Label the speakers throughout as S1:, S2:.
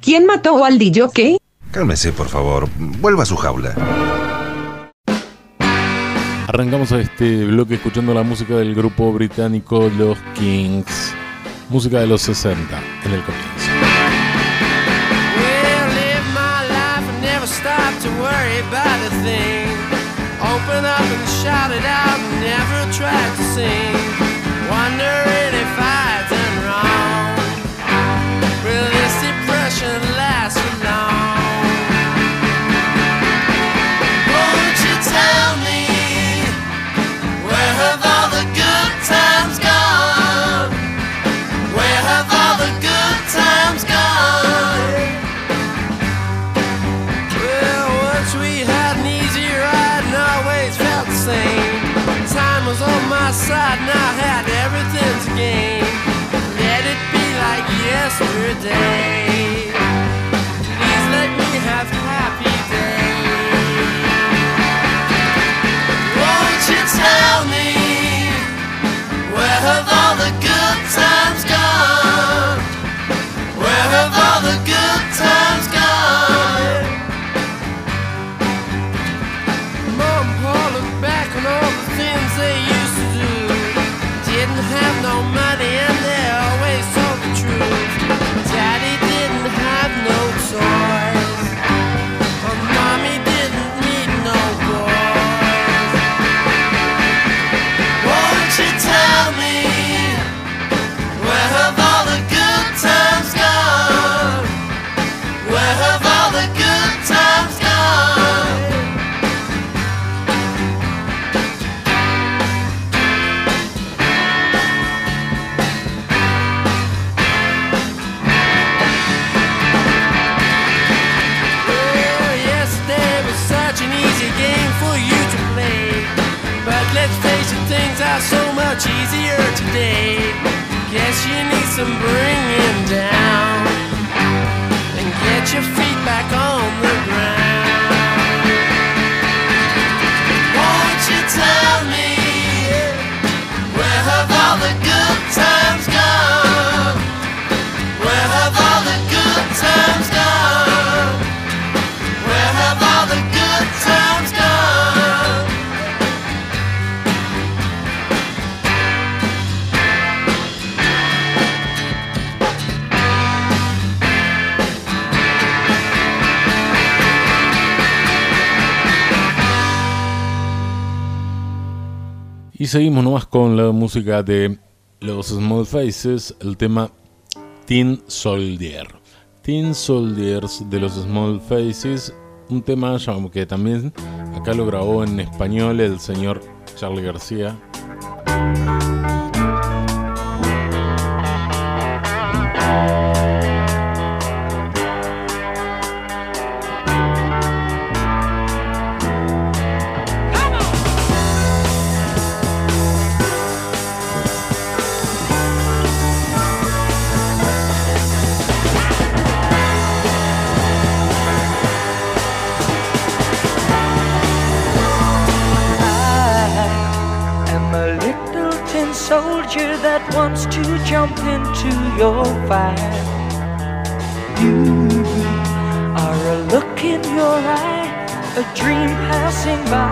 S1: ¿Quién mató al DJ?
S2: Cálmese, por favor. Vuelva a su jaula.
S3: Arrancamos a este bloque escuchando la música del grupo británico Los Kings. Música de los 60 en el comienzo.
S4: Well, for long? Won't you tell me where have all the good times gone? Where have all the good times gone? Well, once we had an easy ride and always felt the same. Time was on my side and I had everything to gain. Like yesterday. Please let me have happy days. Won't you tell me where have all the good times gone? Where have all the good times gone? Mom and Pa look back on all the things they so much easier today. Guess you need some bringing down and get your feet back on
S3: Y seguimos nomás con la música de los Small Faces, el tema Teen Soldier. Teen Soldiers de los Small Faces, un tema que también acá lo grabó en español el señor Charlie García.
S5: You are a look in your eye, a dream passing by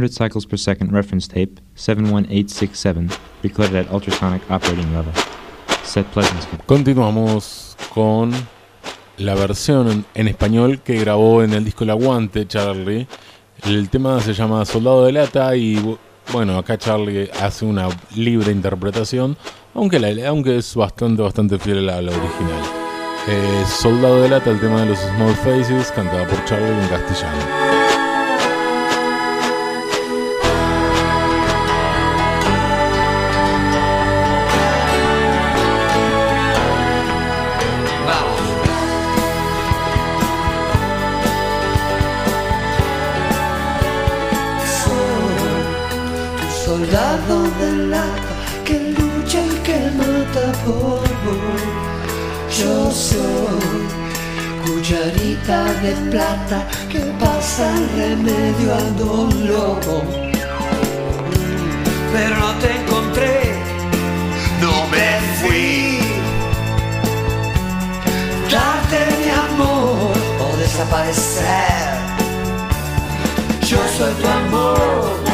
S6: 100 cycles per second reference tape 71867, recorded at ultrasonic operating level. Seth Pleasant.
S3: Continuamos con la versión en, español que grabó en el disco El Aguante, Charlie. El tema se llama Soldado de Lata y bueno, acá Charlie hace una libre interpretación, aunque, la, aunque es bastante, bastante fiel a la original. Eh, Soldado de Lata, el tema de los Small Faces, cantada por Charlie en castellano.
S7: Cucharita de plata que pasa el remedio al dolor. Pero no te encontré, no me fui. Darte mi amor o desaparecer. Yo soy tu amor.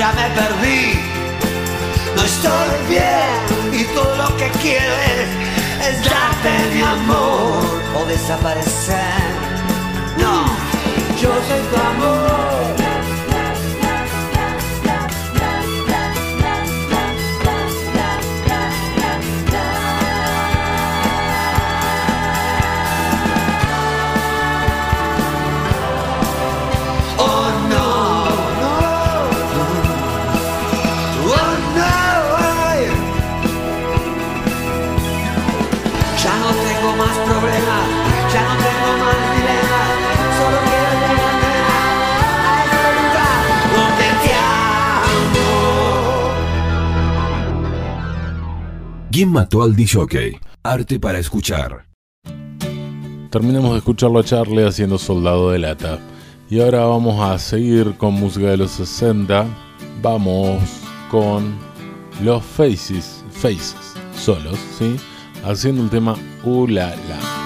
S7: Ya me perdí, no estoy bien y todo lo que quiero es, es darte mi amor o desaparecer. No, yo soy tu amor.
S2: ¿Quién mató al DJ? Arte para escuchar.
S3: Terminamos de escucharlo a Charlie haciendo Soldado de Lata. Y ahora vamos a seguir con música de los 60. Vamos con los Faces, Faces, solos, ¿sí? Haciendo el tema Ulala.
S8: wish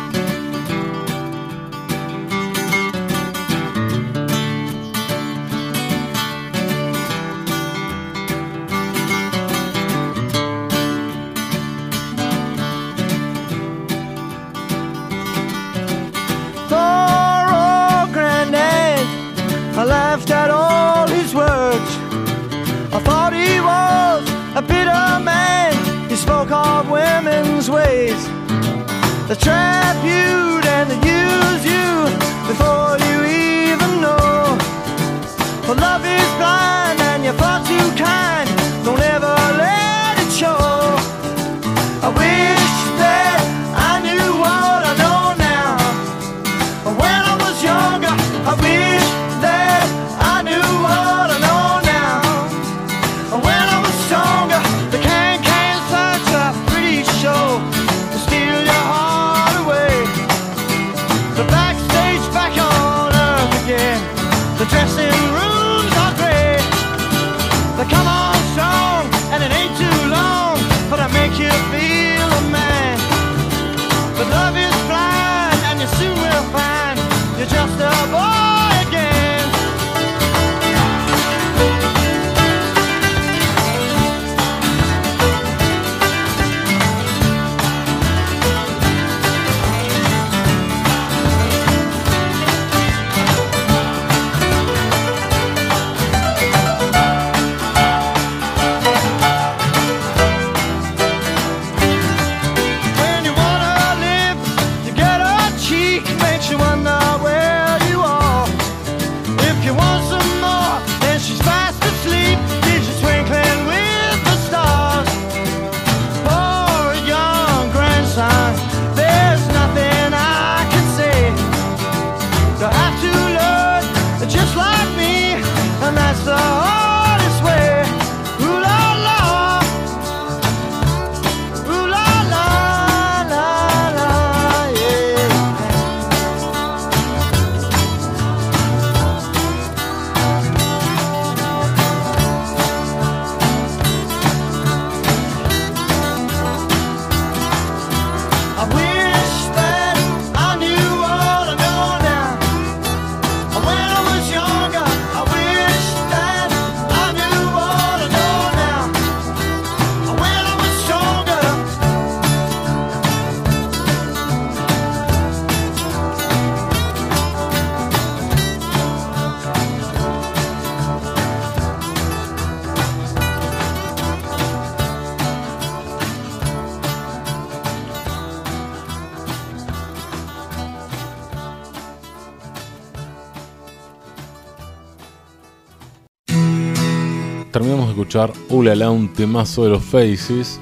S3: escuchar Ulala, un temazo de los Faces.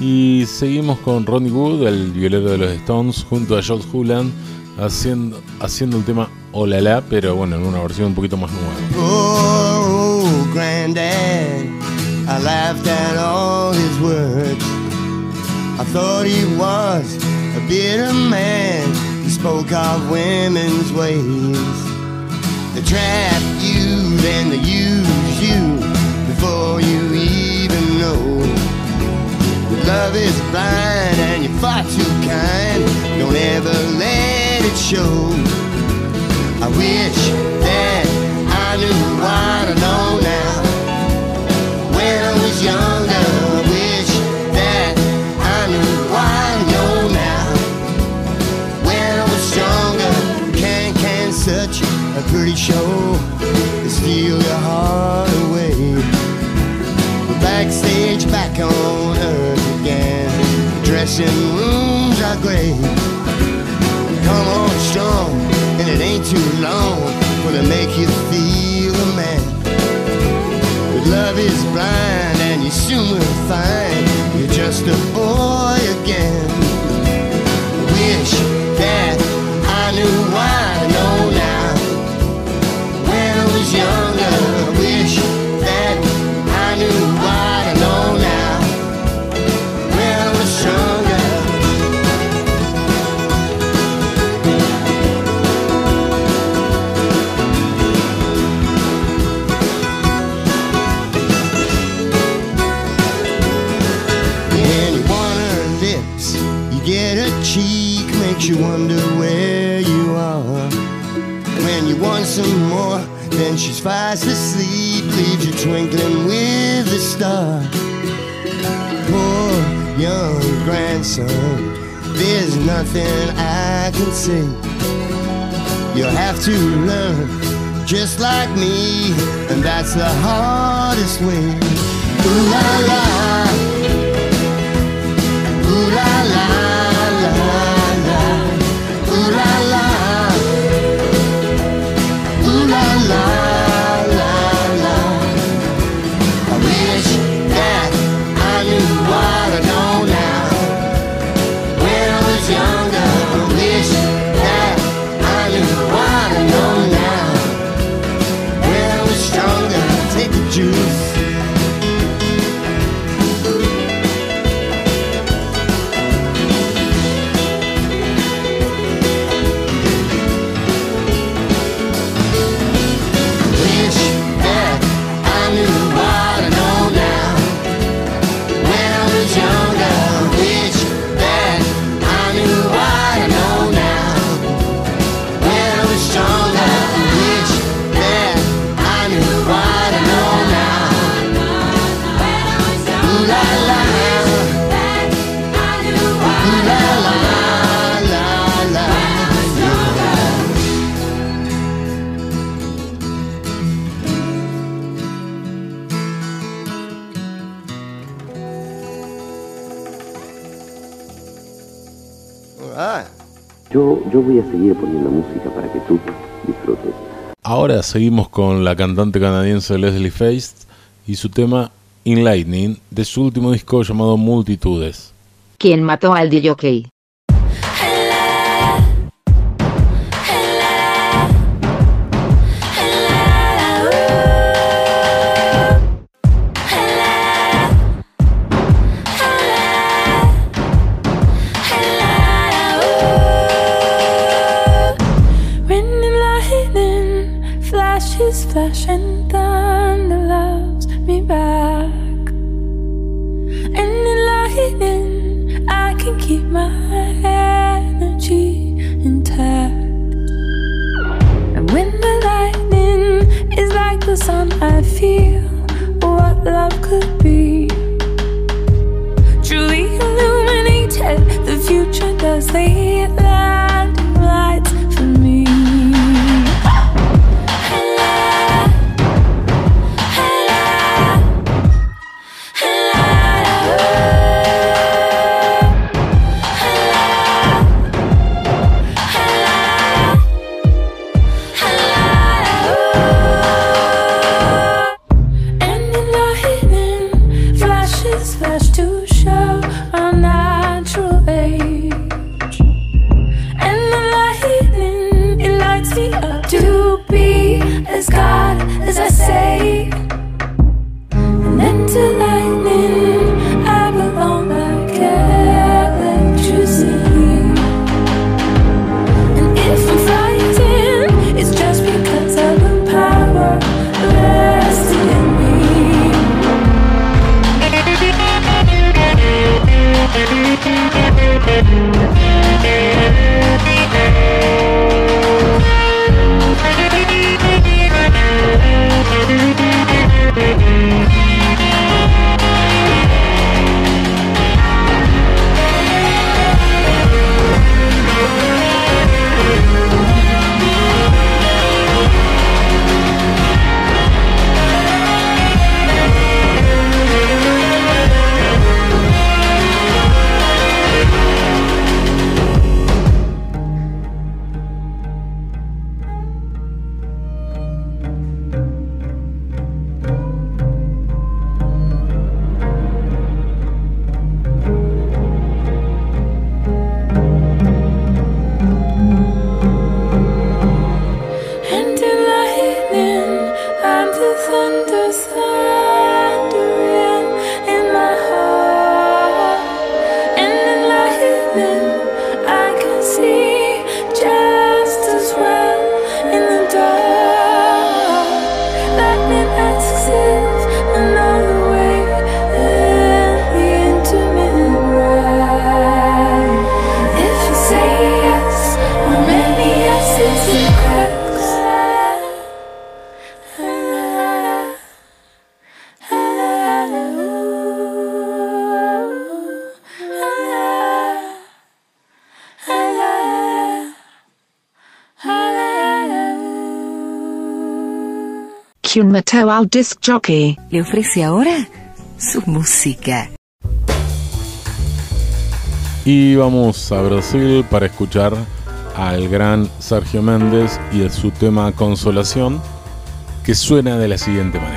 S3: Y seguimos con Ronnie Wood, el violero de los Stones, junto a George Hulan, haciendo, haciendo el tema Olala, pero bueno, en una versión un poquito más nueva.
S9: Poor old granddad, I laughed at all his words. I thought he was a bitter man. He spoke of women's ways. They trap you, then they use you before you even know. That love is blind and you're far too kind. Don't ever let it show. I wish that I knew what I know now. When I was younger, I wish that I knew what I know now. When I was stronger, can can such a pretty show steal your heart away. Backstage, back on earth again. Dressing rooms are great. Come on strong, and it ain't too long for to make you feel a man. But love is blind, and you soon will find you're just a boy again. You wonder where you are. When you want some more, then she's fast asleep, leaves you twinkling with a star. Poor young grandson, there's nothing I can say. You'll have to learn just like me, and that's the hardest way. Ooh la la.
S10: Yo, voy a seguir poniendo música para que tú disfrutes.
S3: Ahora seguimos con la cantante canadiense Leslie Feist y su tema In Lightning de su último disco llamado Multitudes.
S11: ¿Quién mató al DJ?
S12: I feel what love could be. Truly illuminated, the future does the
S11: ¿Quién mató al disc jockey?
S13: Le ofrece ahora su música.
S3: Y vamos a Brasil para escuchar al gran Sergio Méndez y de su tema Consolación, que suena de la siguiente manera.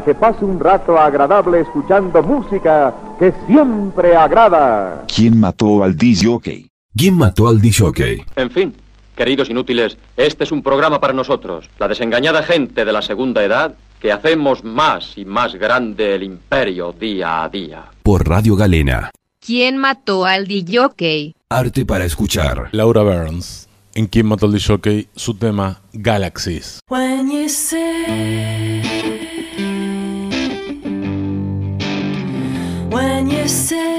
S14: Para que pase un rato agradable escuchando música que siempre agrada.
S7: ¿Quién mató al disjockey? ¿Quién mató al disjockey?
S15: En fin, queridos inútiles, este es un programa para nosotros, la desengañada gente de la segunda edad, que hacemos más y más grande el imperio día a día.
S7: Por Radio Galena.
S1: ¿Quién mató al DJ?
S7: Arte para escuchar.
S3: Laura Burns. En Quién mató al DJ, su tema Galaxies.
S12: When you say, when you say,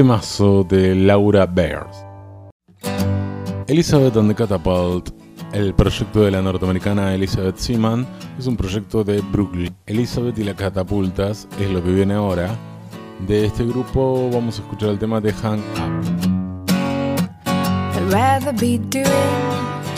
S3: Temazo de Laura Bears. Elizabeth and the Catapult, el proyecto de la norteamericana Elizabeth Seaman, es un proyecto de Brooklyn. Elizabeth y las catapultas es lo que viene ahora. De este grupo vamos a escuchar el tema de Hang Up.
S16: I'd rather be doing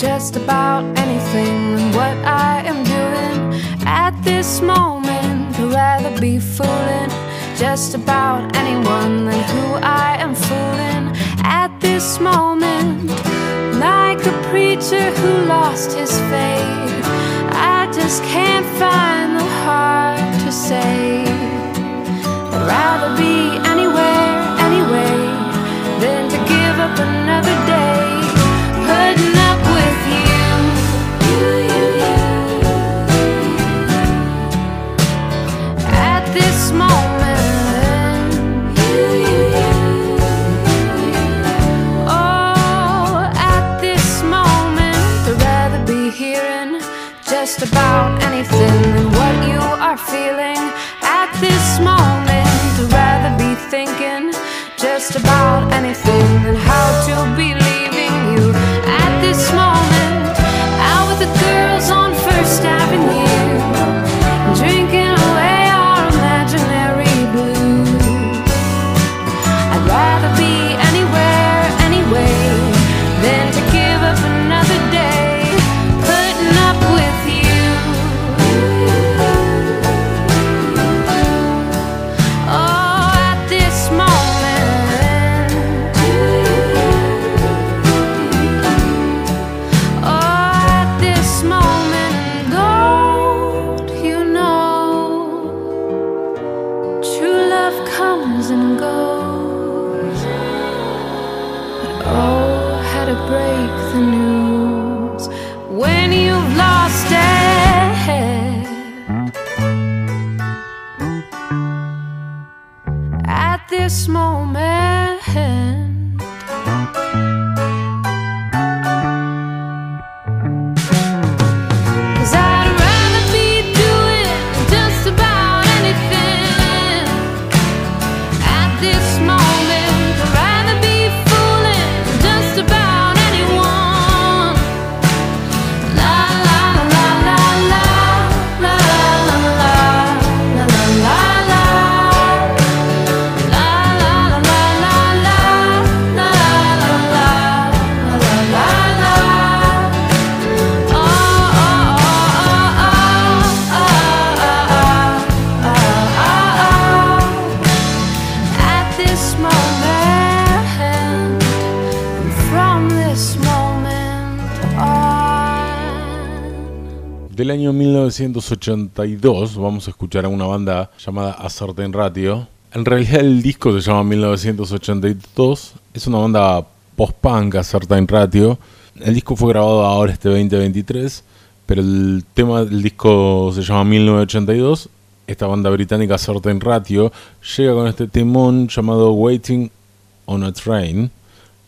S16: just about anything than what I am doing at this moment. I'd rather be fooling just about anyone than who I am fooling at this moment. Like a preacher who lost his faith, I just can't find the heart to say. I'd rather be anywhere, anyway, than to give up another day. Putting up with you. At this moment,
S3: 1982 vamos a escuchar a una banda llamada A Certain Radio. En realidad el disco se llama 1982. Es una banda post-punk A Certain Radio. El disco fue grabado ahora este 2023, pero el tema del disco se llama 1982. Esta banda británica Certain Radio llega con este temón llamado Waiting on a Train,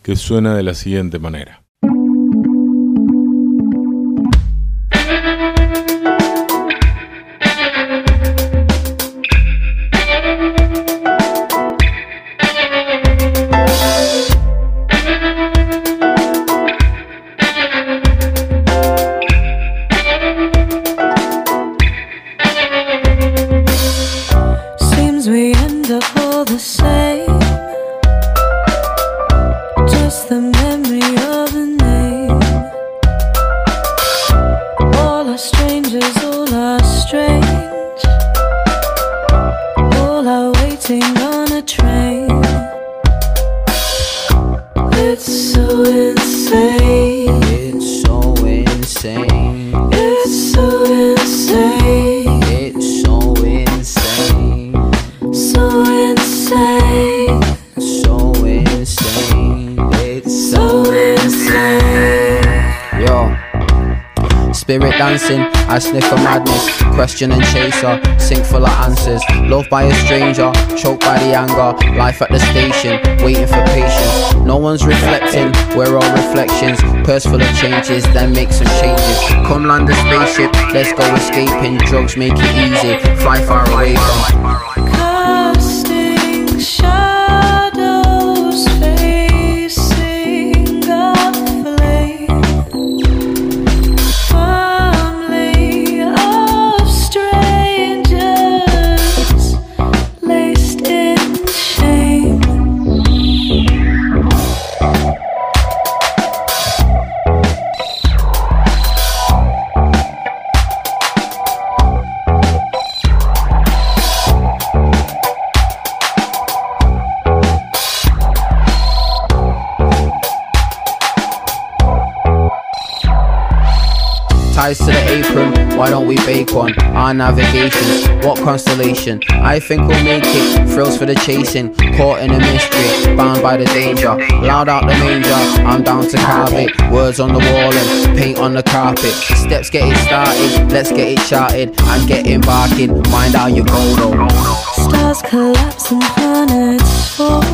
S3: que suena de la siguiente manera.
S12: All are strange. All are waiting on a train. It's so insane.
S17: It's so insane. Spirit dancing, I sniff a madness. Question and chaser, sink full of answers. Loved by a stranger, choked by the anger. Life at the station, waiting for patience. No one's reflecting, we're all reflections. Purse full of changes, then make some changes. Come land a spaceship, let's go escaping. Drugs make it easy, fly far away from. We bake one? Our navigation. what constellation? I think we'll make it. Thrills for the chasing, caught in a mystery, bound by the danger. Loud out the manger, I'm down to carve it. Words on the wall and paint on the carpet. Steps get it started, let's get it charted. I'm getting barking, mind how you go though.
S12: Stars collapse and planets fall.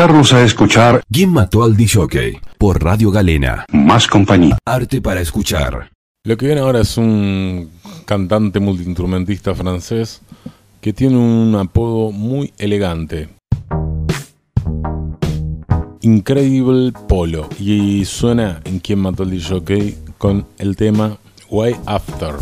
S2: invitarlos a escuchar ¿Quién mató al DJ? por Radio Galena. Más compañía. Arte para escuchar.
S7: Lo que viene ahora es un cantante multiinstrumentista francés que tiene un apodo muy elegante. Incredible Polo. Y suena en Quién mató al DJ con el tema Way After.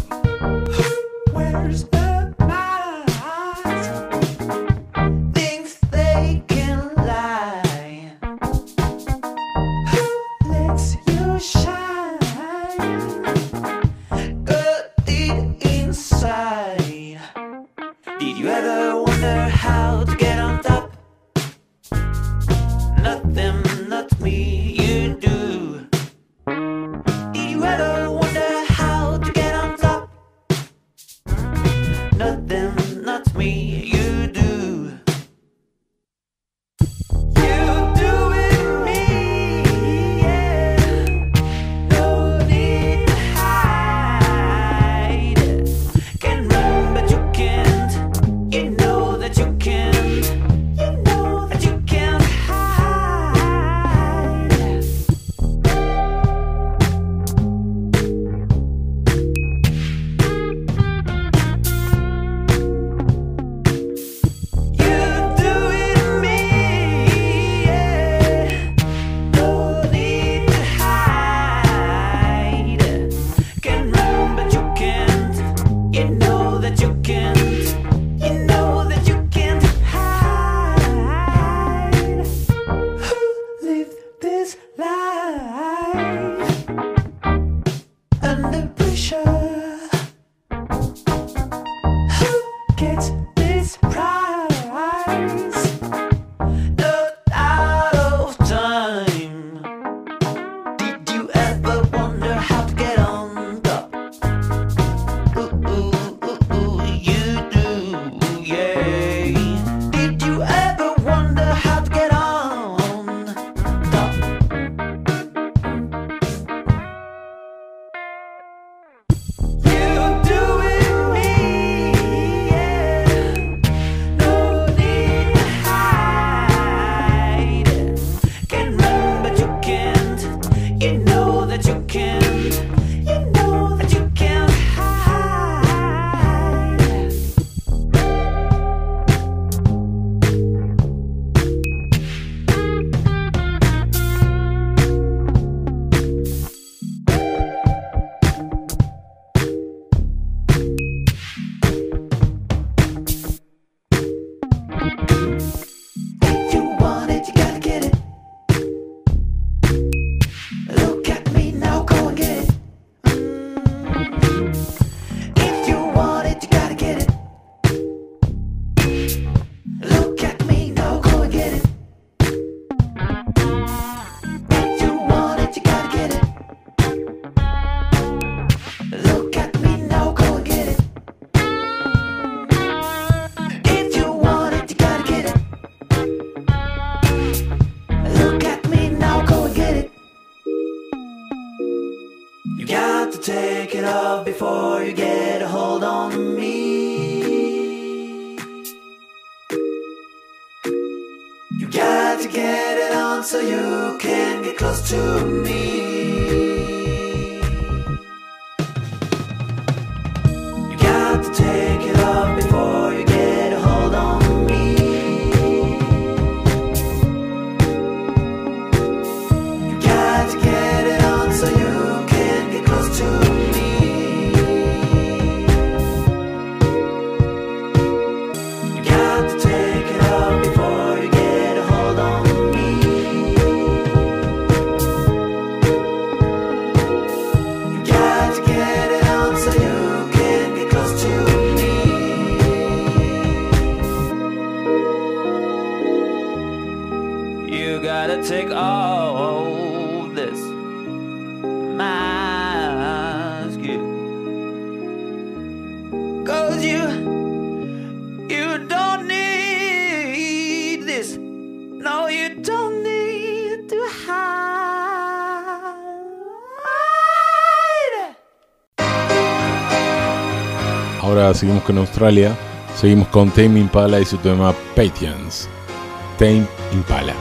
S7: En Australia, seguimos con Tame Impala y su tema Patience. Tame
S3: Impala.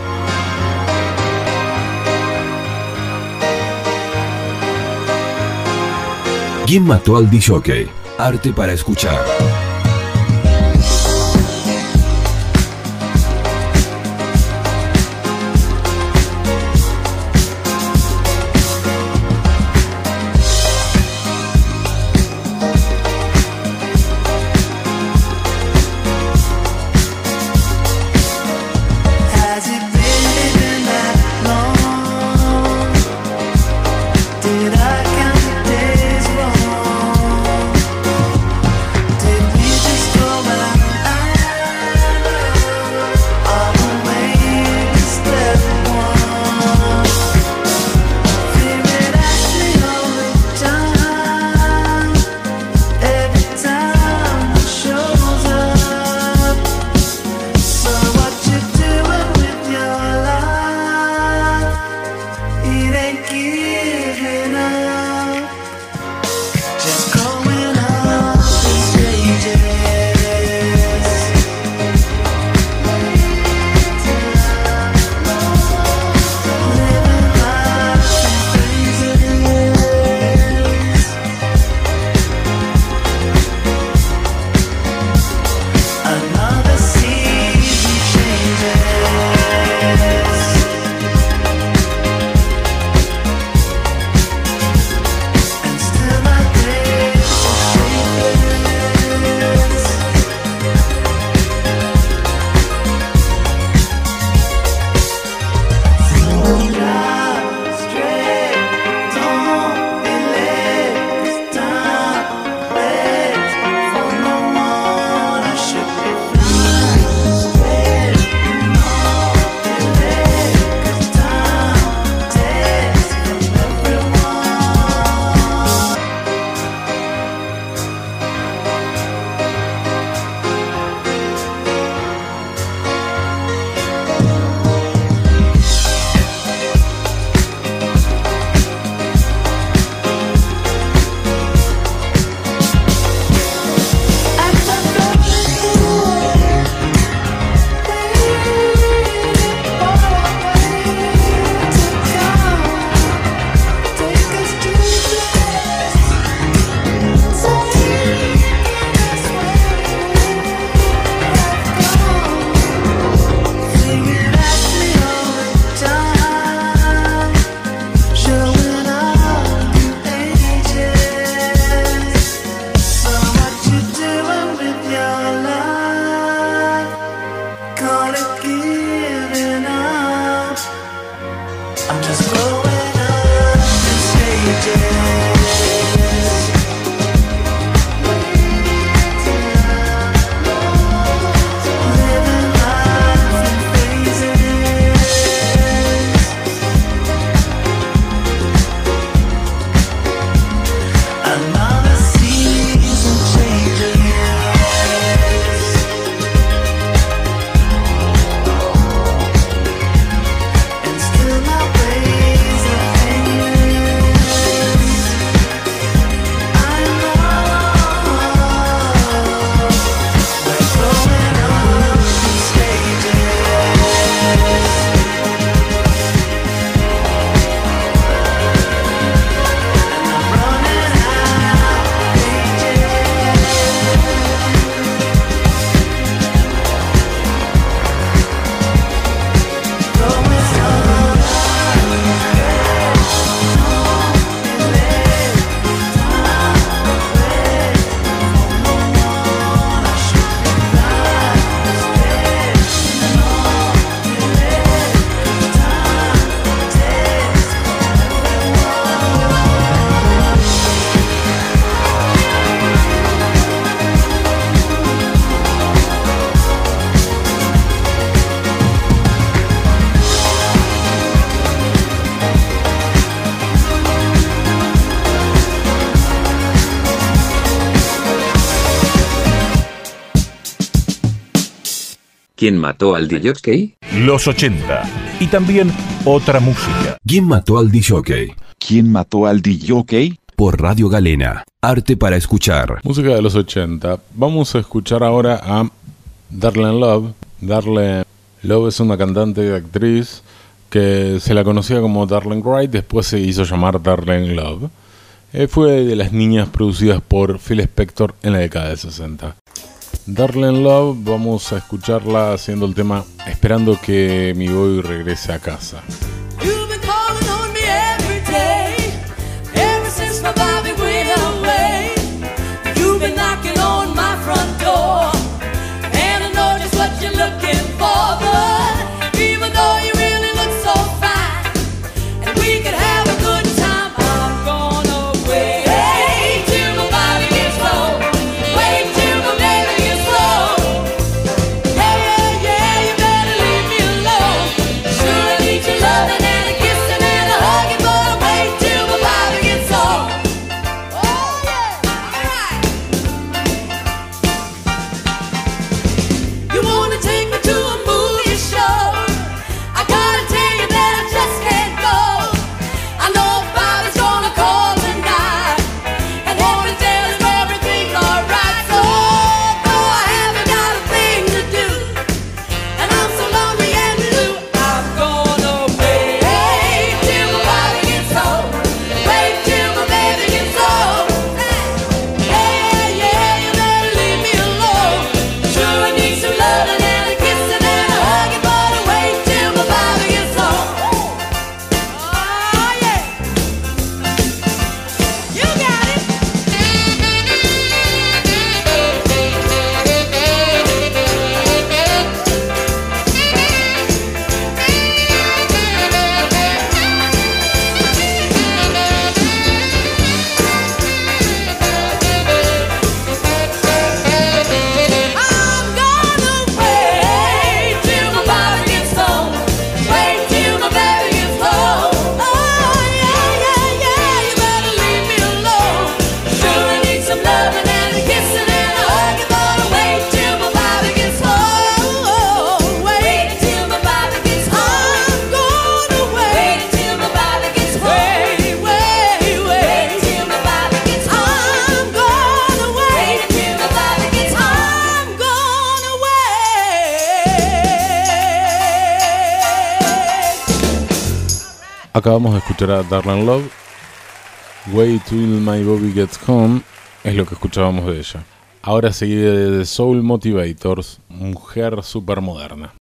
S7: ¿Quién mató al DJ? Arte para escuchar.
S18: ¿Quién mató al DJ?
S19: Los 80. Y también otra música.
S7: ¿Quién mató al DJ?
S20: ¿Quién mató al DJ?
S7: Por Radio Galena. Arte para escuchar.
S3: Música de los 80. Vamos a escuchar ahora a Darlene Love. Darlene
S21: Love es una cantante y actriz que se la conocía como Darlene Wright, después se hizo llamar Darlene Love. Eh, fue de las niñas producidas por Phil Spector en la década de 60. Darling Love, vamos a escucharla haciendo el tema Esperando que mi boy regrese a casa. Acabamos de escuchar a Darlan Love. Way Till My Bobby Gets Home es lo que escuchábamos de ella. Ahora seguida de The Soul Motivators, mujer supermoderna.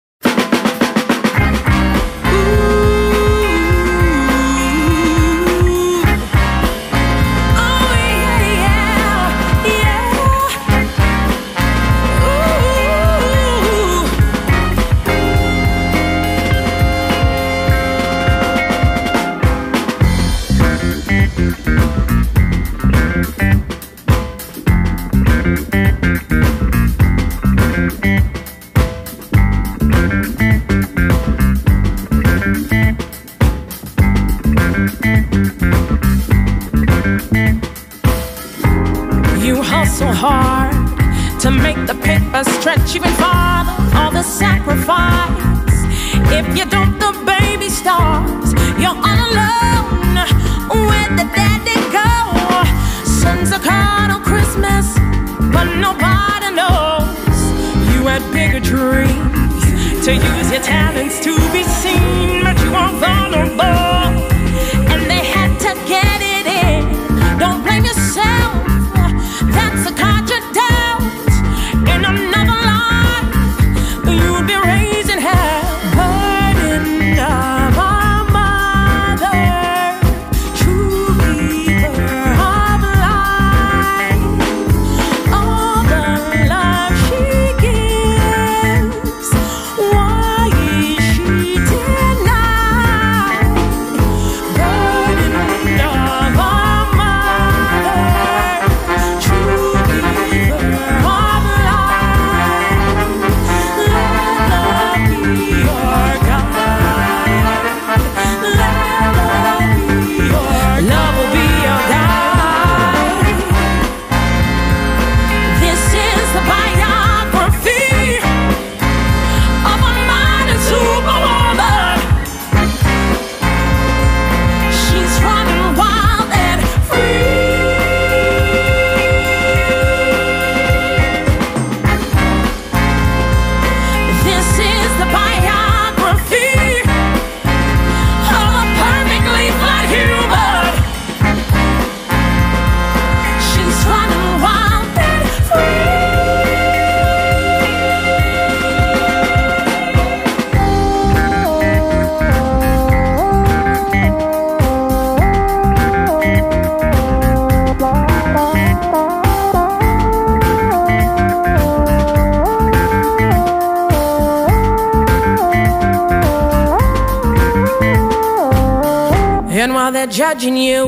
S22: watching you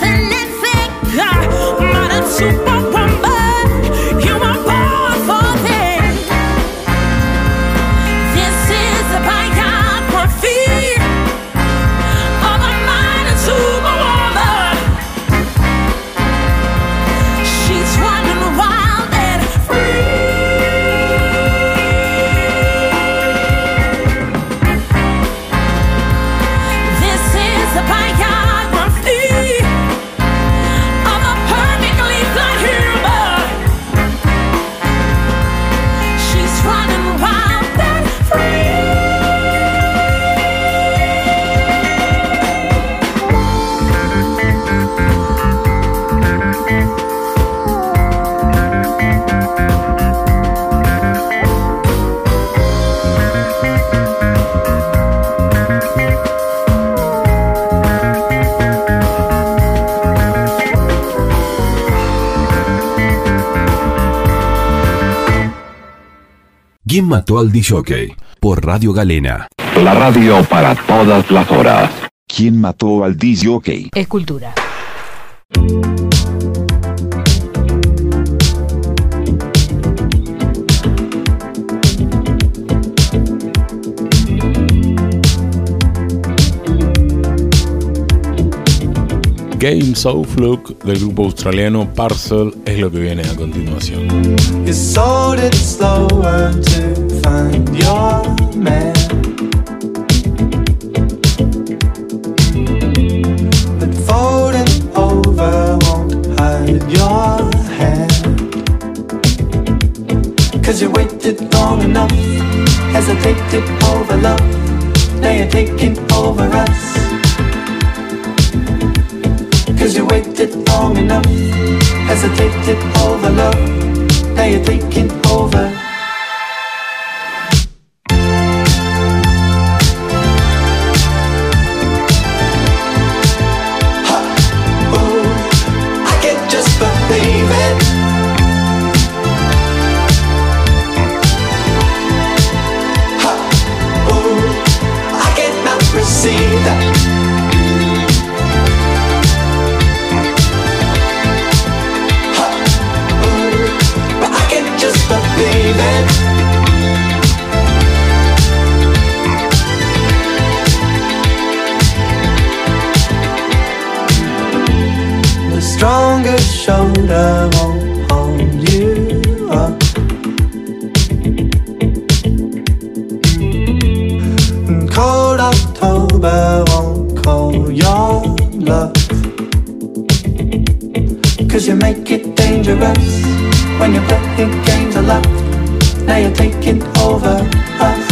S21: nothing
S2: ¿Quién mató al DJ? Por Radio Galena.
S23: La radio para todas las horas. ¿Quién mató al DJ?
S24: Escultura.
S3: Games of Look del grupo australiano Parcel es lo que viene a continuación.
S7: Cause you waited long enough, hesitated over love. Now you're taking over us. Cause you waited long enough, hesitated over love. Now you're taking over. When you're playing games of love. Now you're taking over us.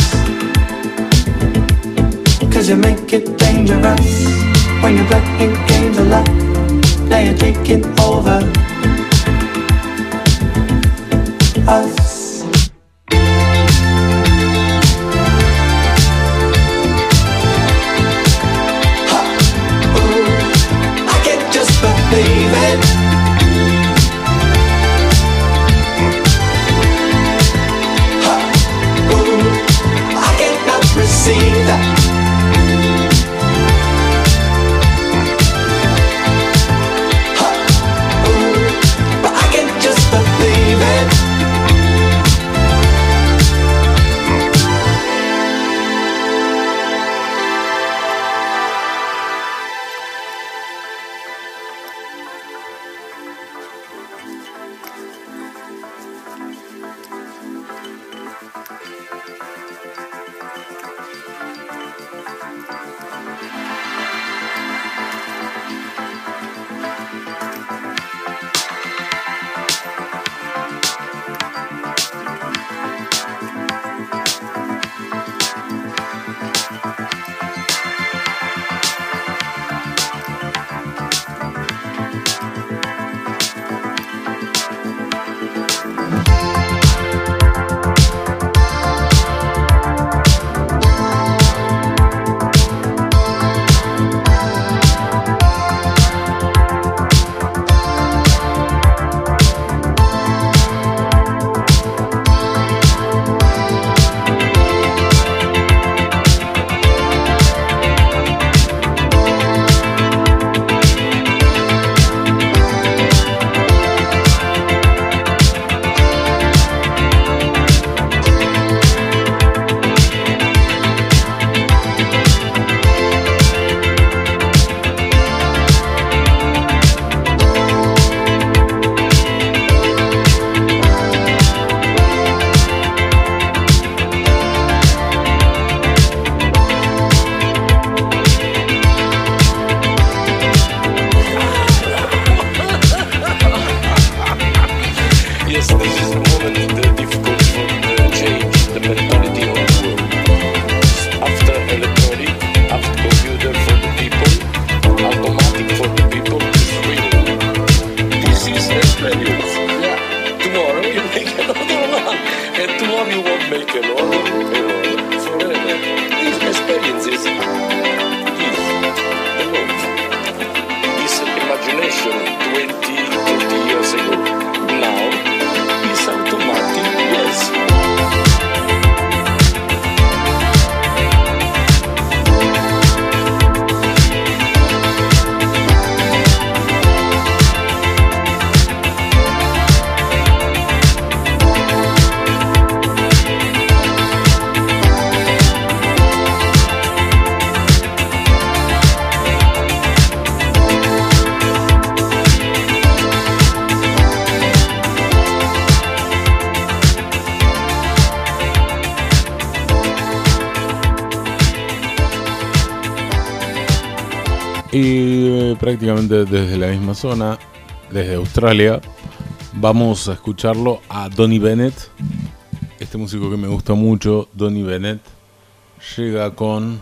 S7: Cause you make it dangerous when you're playing games of love. Now you're taking over us.
S3: prácticamente desde la misma zona, desde Australia. Vamos a escucharlo a Donny Bennett, este músico que me gusta mucho, Donny Bennett, llega con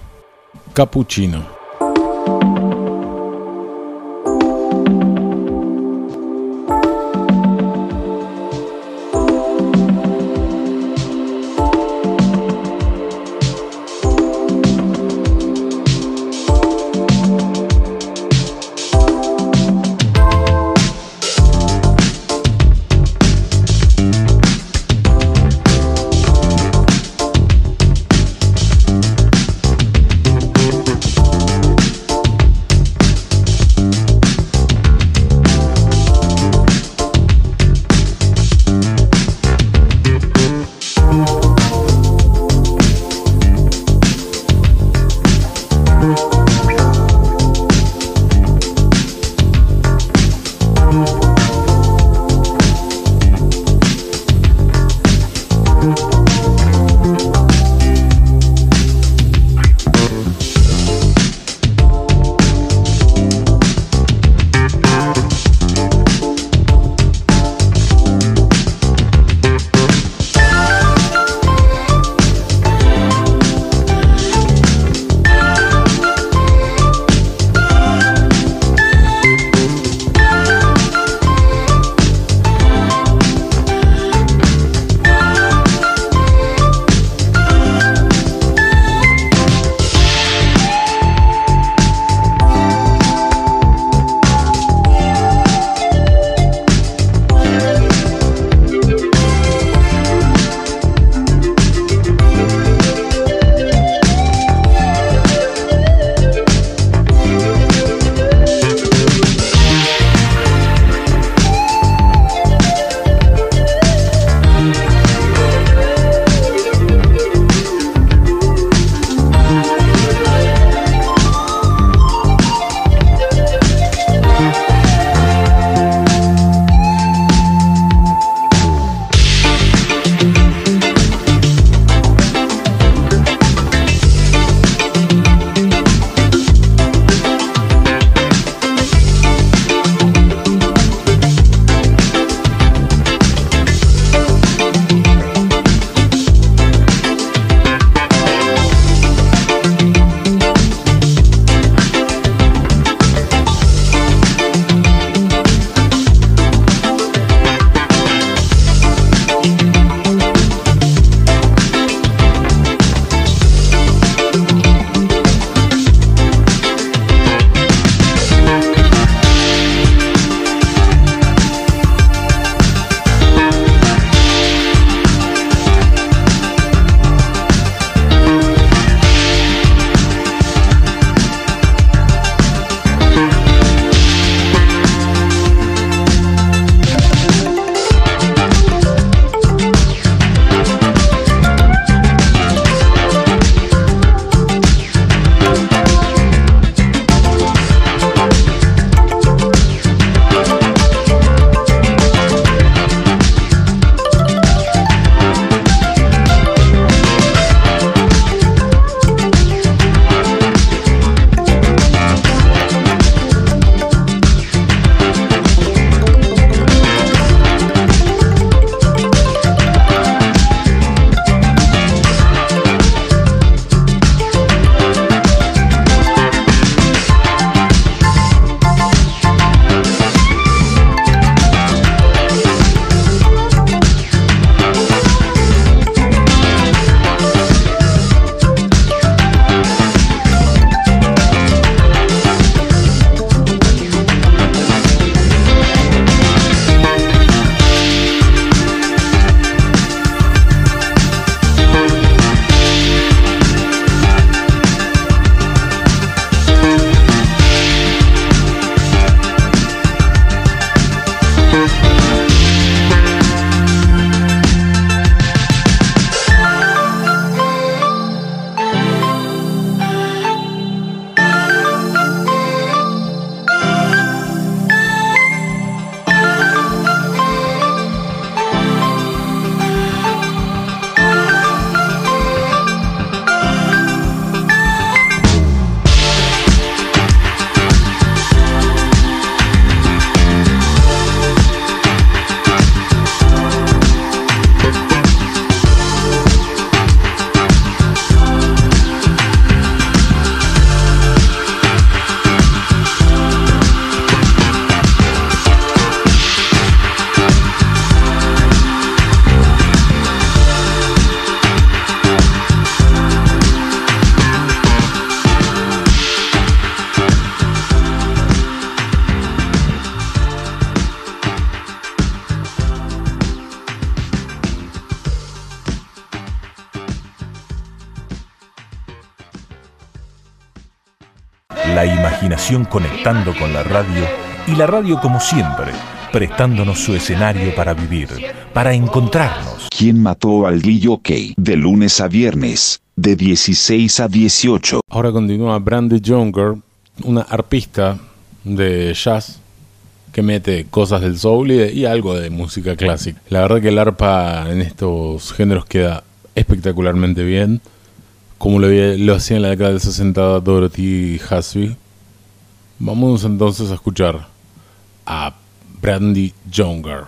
S3: Cappuccino.
S19: Conectando con la radio y la radio como siempre, prestándonos su escenario para vivir, para encontrarnos.
S20: ¿Quién mató al DJ? De lunes a viernes, de 16 a 18.
S3: Ahora continúa Brandy Younger, una arpista de jazz que mete cosas del soul y, y algo de música clásica. La verdad que el arpa en estos géneros queda espectacularmente bien, como lo, lo hacía en la década del 60 Dorothy Hasby. Vamos entonces a escuchar a Brandy Younger.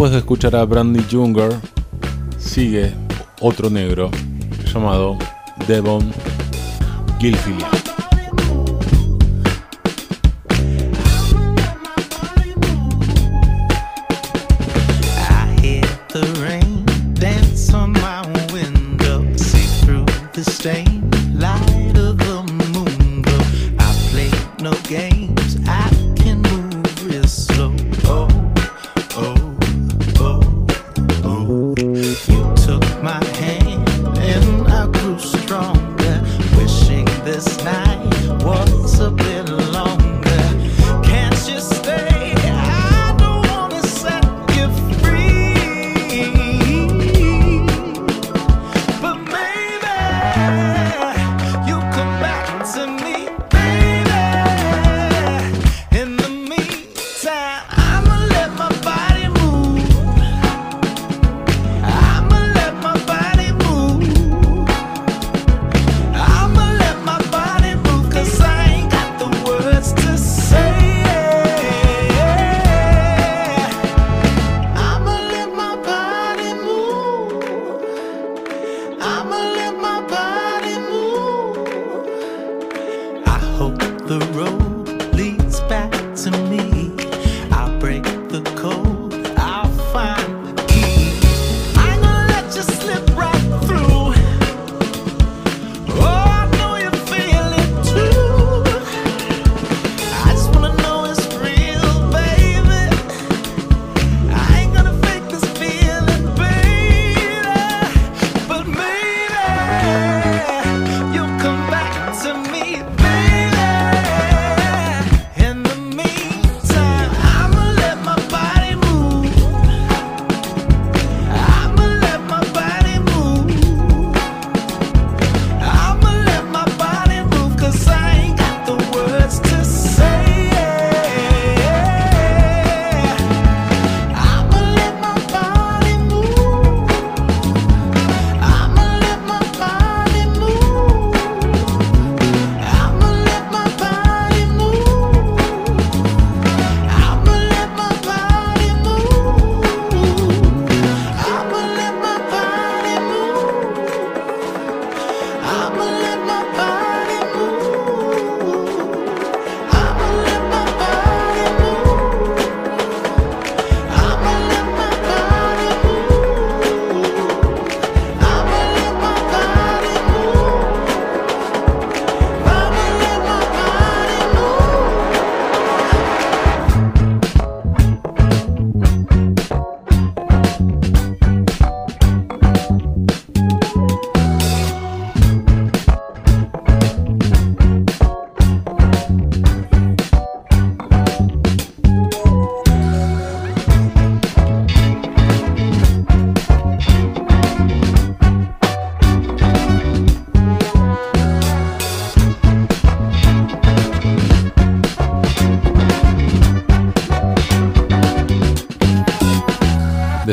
S3: Después de escuchar a Brandy Junger, sigue otro negro llamado Devon
S7: Gilfillan. Yeah.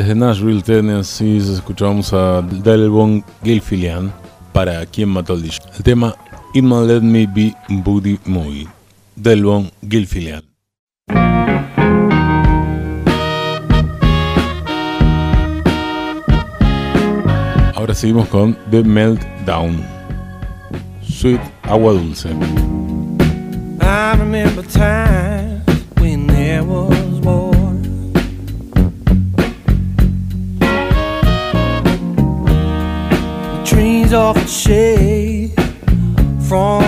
S3: Desde Nashville, Tennessee, escuchamos a Delbon Gilfillian para Quien mató el disco. El tema Irma Let Me Be Booty Movie. Delbon Gilfillian. Ahora seguimos con The Meltdown. Sweet agua dulce.
S4: I remember time. off the shade from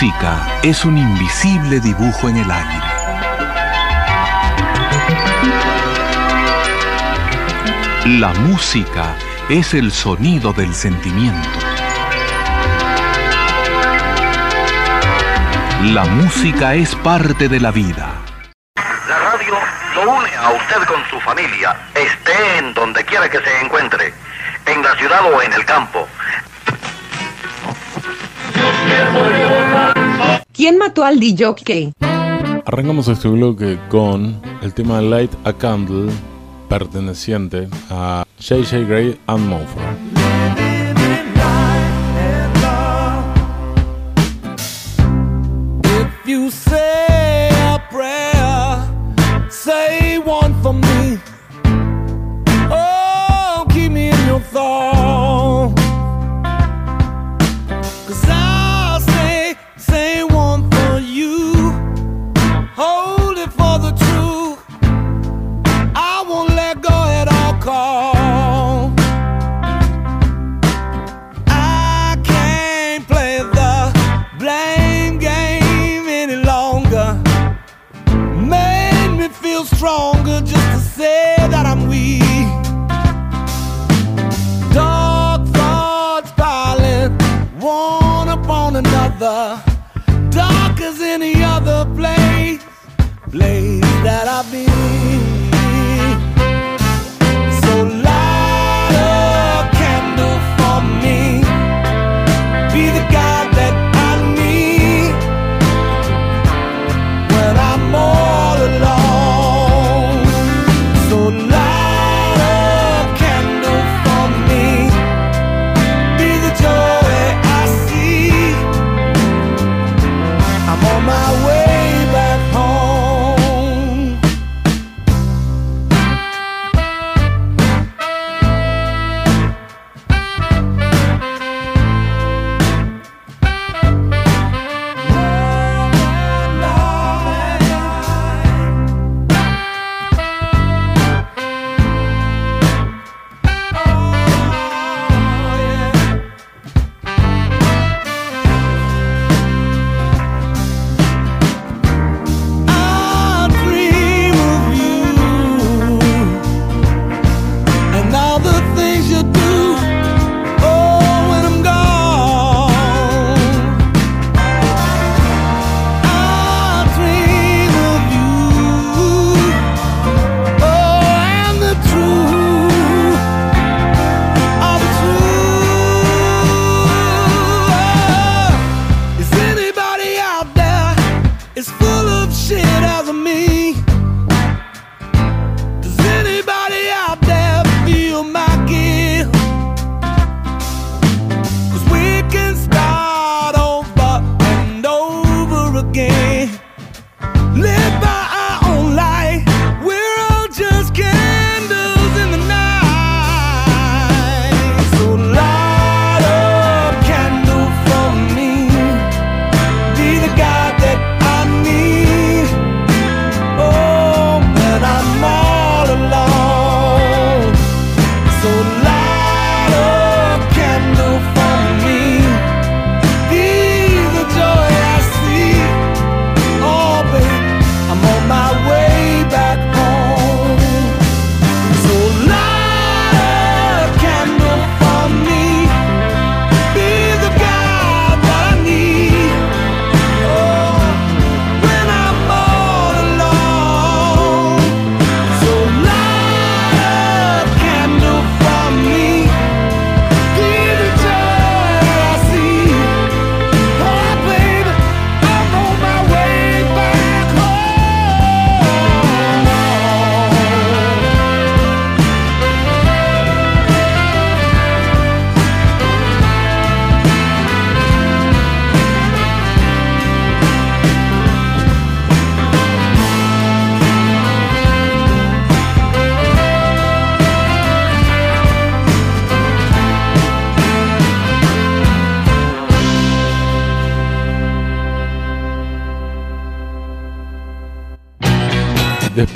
S19: música es un invisible dibujo en el aire. La música es el sonido del sentimiento. La música es parte de la vida.
S25: La radio lo une a usted con su familia, esté en donde quiera que se encuentre, en la ciudad o en el campo.
S1: ¿Quién mató al DJ?
S3: Arrancamos este bloque con el tema Light a Candle, perteneciente a J.J. Gray and Mumford.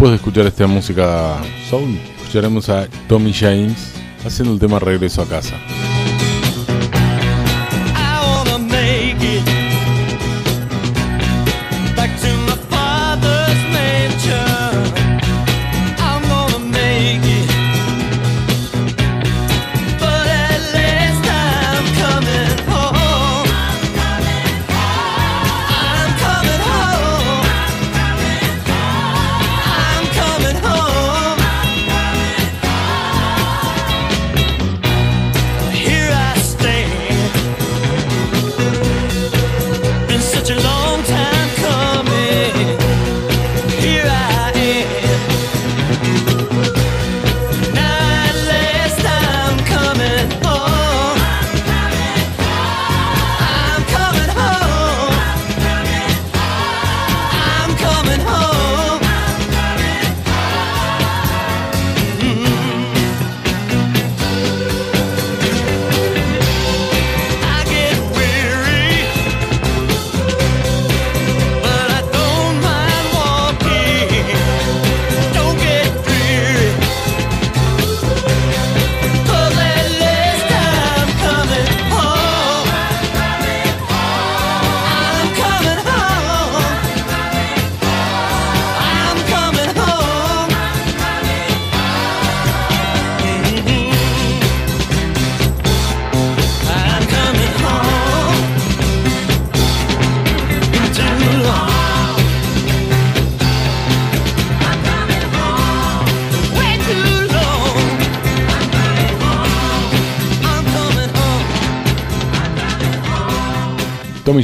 S7: Después de escuchar esta música soul, escucharemos a Tommy James haciendo el tema Regreso a casa.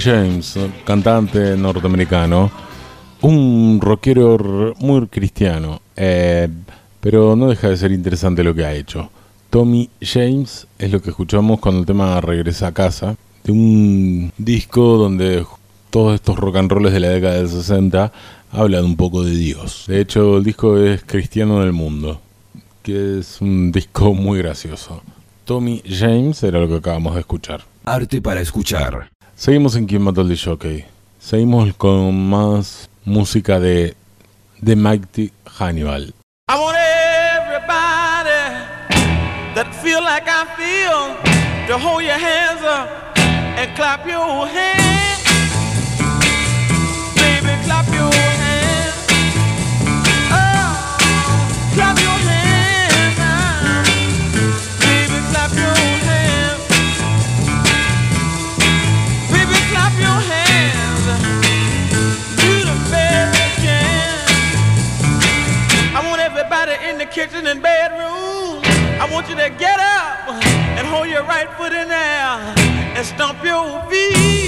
S7: Tommy James, cantante norteamericano, un rockero muy cristiano, eh, pero no deja de ser interesante lo que ha hecho. Tommy James es lo que escuchamos cuando el tema Regresa a casa, de un disco donde todos estos rock and rolls de la década del 60 hablan un poco de Dios. De hecho, el disco es Cristiano del Mundo, que es un disco muy gracioso. Tommy James era lo que acabamos de escuchar.
S2: Arte para escuchar.
S7: Seguimos en Quien mató Jockey. Seguimos con más música de The Mighty Hannibal.
S26: I want everybody that feel like I feel to hold your hands up and clap your hands. The kitchen and bedroom. I want you to get up and hold your right foot in there and stomp your feet.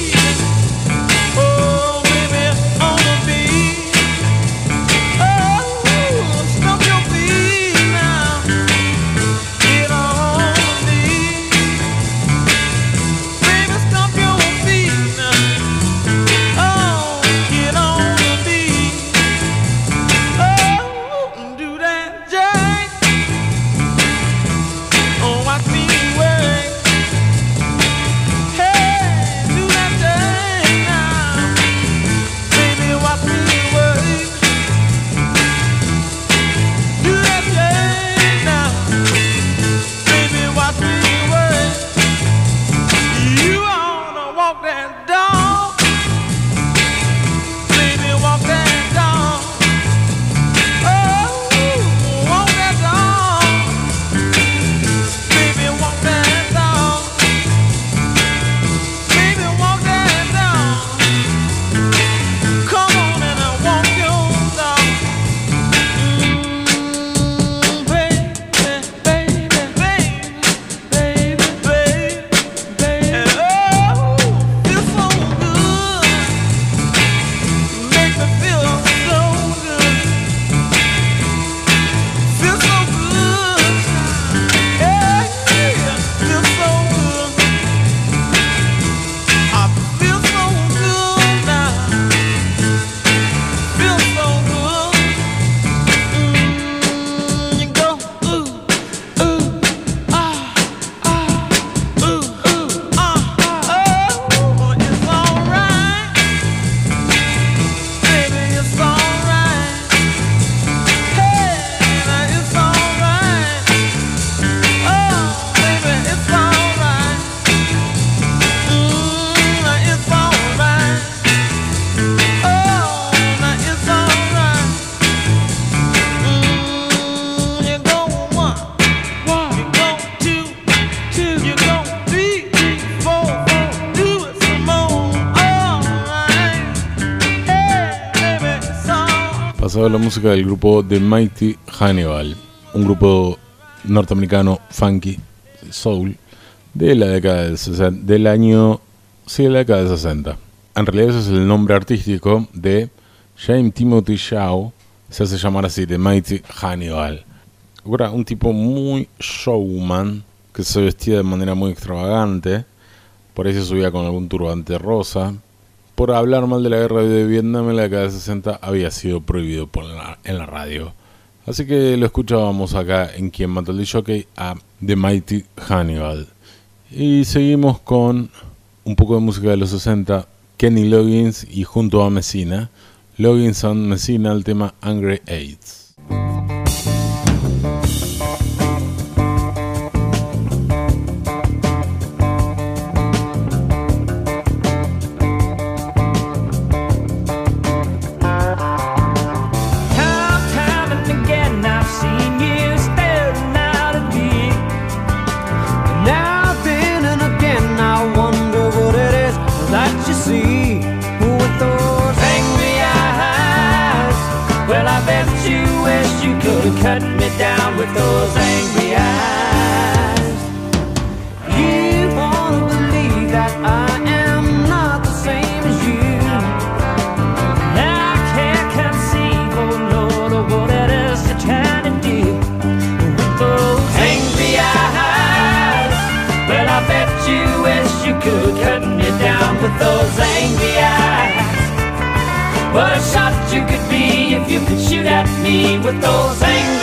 S3: Música del grupo The Mighty Hannibal, un grupo norteamericano funky soul de la década del, 60, del año sí, de la década del 60. En realidad ese es el nombre artístico de James Timothy Shaw, se hace llamar así The Mighty Hannibal. Un tipo muy showman que se vestía de manera muy extravagante, por ahí se subía con algún turbante rosa. Por hablar mal de la guerra de Vietnam en la década de 60 había sido prohibido por la, en la radio. Así que lo escuchábamos acá en Quien Mató el Jockey a The Mighty Hannibal. Y seguimos con un poco de música de los 60, Kenny Loggins y junto a Messina. Loggins and Messina el tema Angry AIDS.
S7: With those angry eyes. You wanna believe that I am not the same as you. I can't conceive, oh Lord, of what it is you're trying to do with those angry eyes. Well, I bet you wish you could cut me down with those angry eyes. What a shot you could be if you could shoot at me with those angry eyes.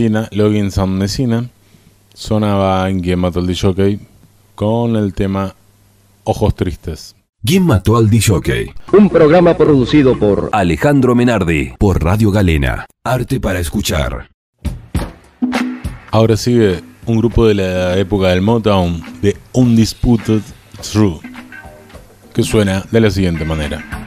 S27: Messina, Login Sound Messina, sonaba en Quien mató al DJ con el tema Ojos Tristes.
S2: ¿Quién mató al DJ?
S28: Un programa producido por
S2: Alejandro Menardi, por Radio Galena. Arte para escuchar.
S27: Ahora sigue un grupo de la época del Motown, de Undisputed True, que suena de la siguiente manera.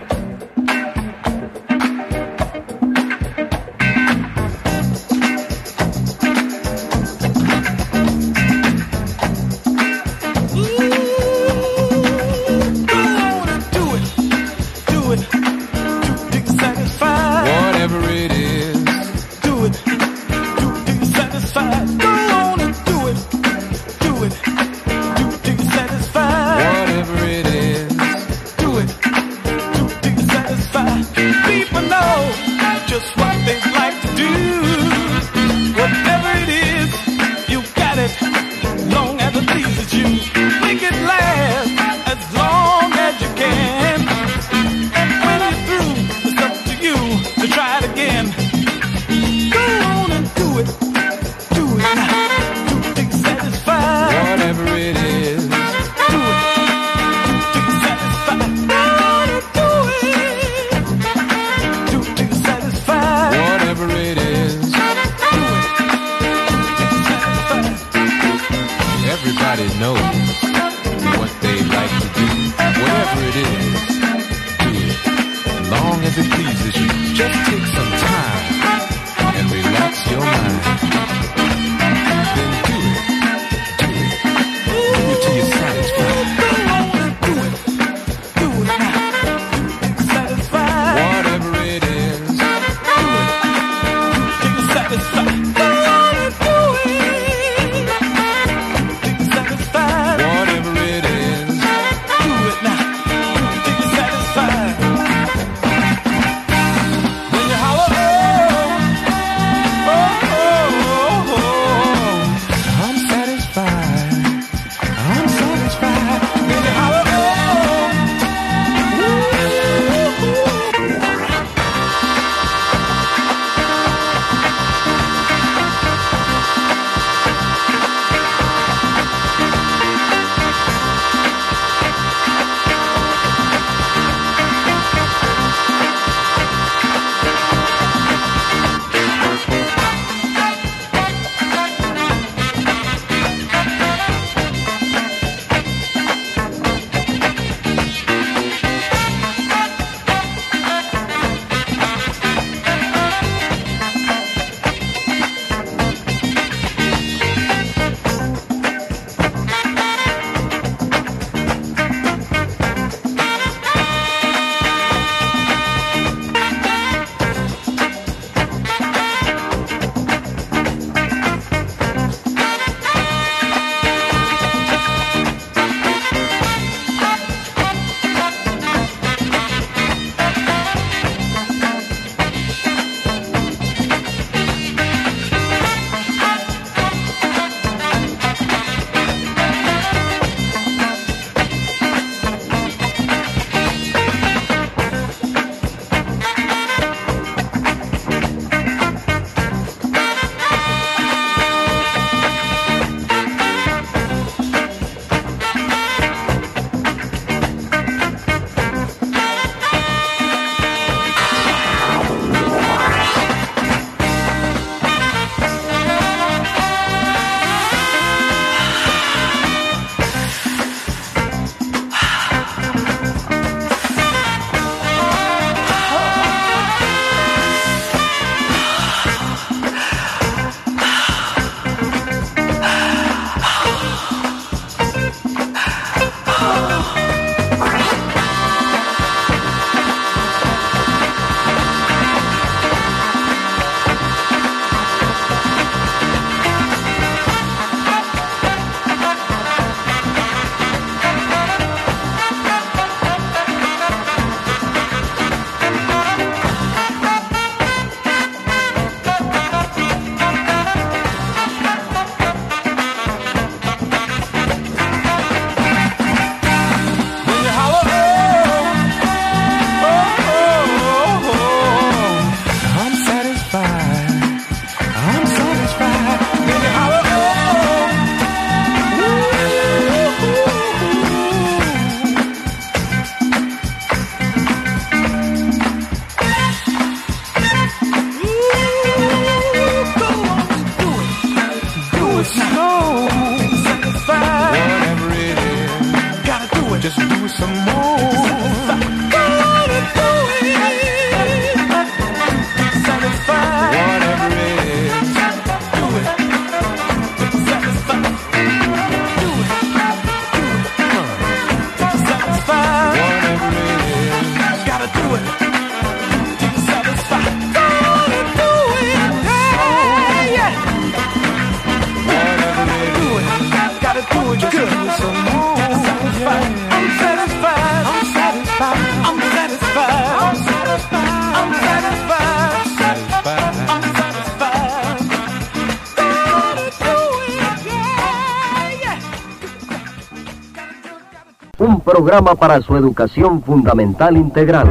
S28: Programa para su educación fundamental integral.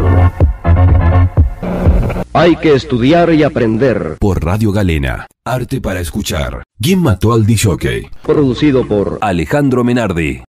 S28: Hay que estudiar y aprender.
S2: Por Radio Galena. Arte para escuchar. ¿Quién mató al DJ?
S28: Producido por
S2: Alejandro Menardi.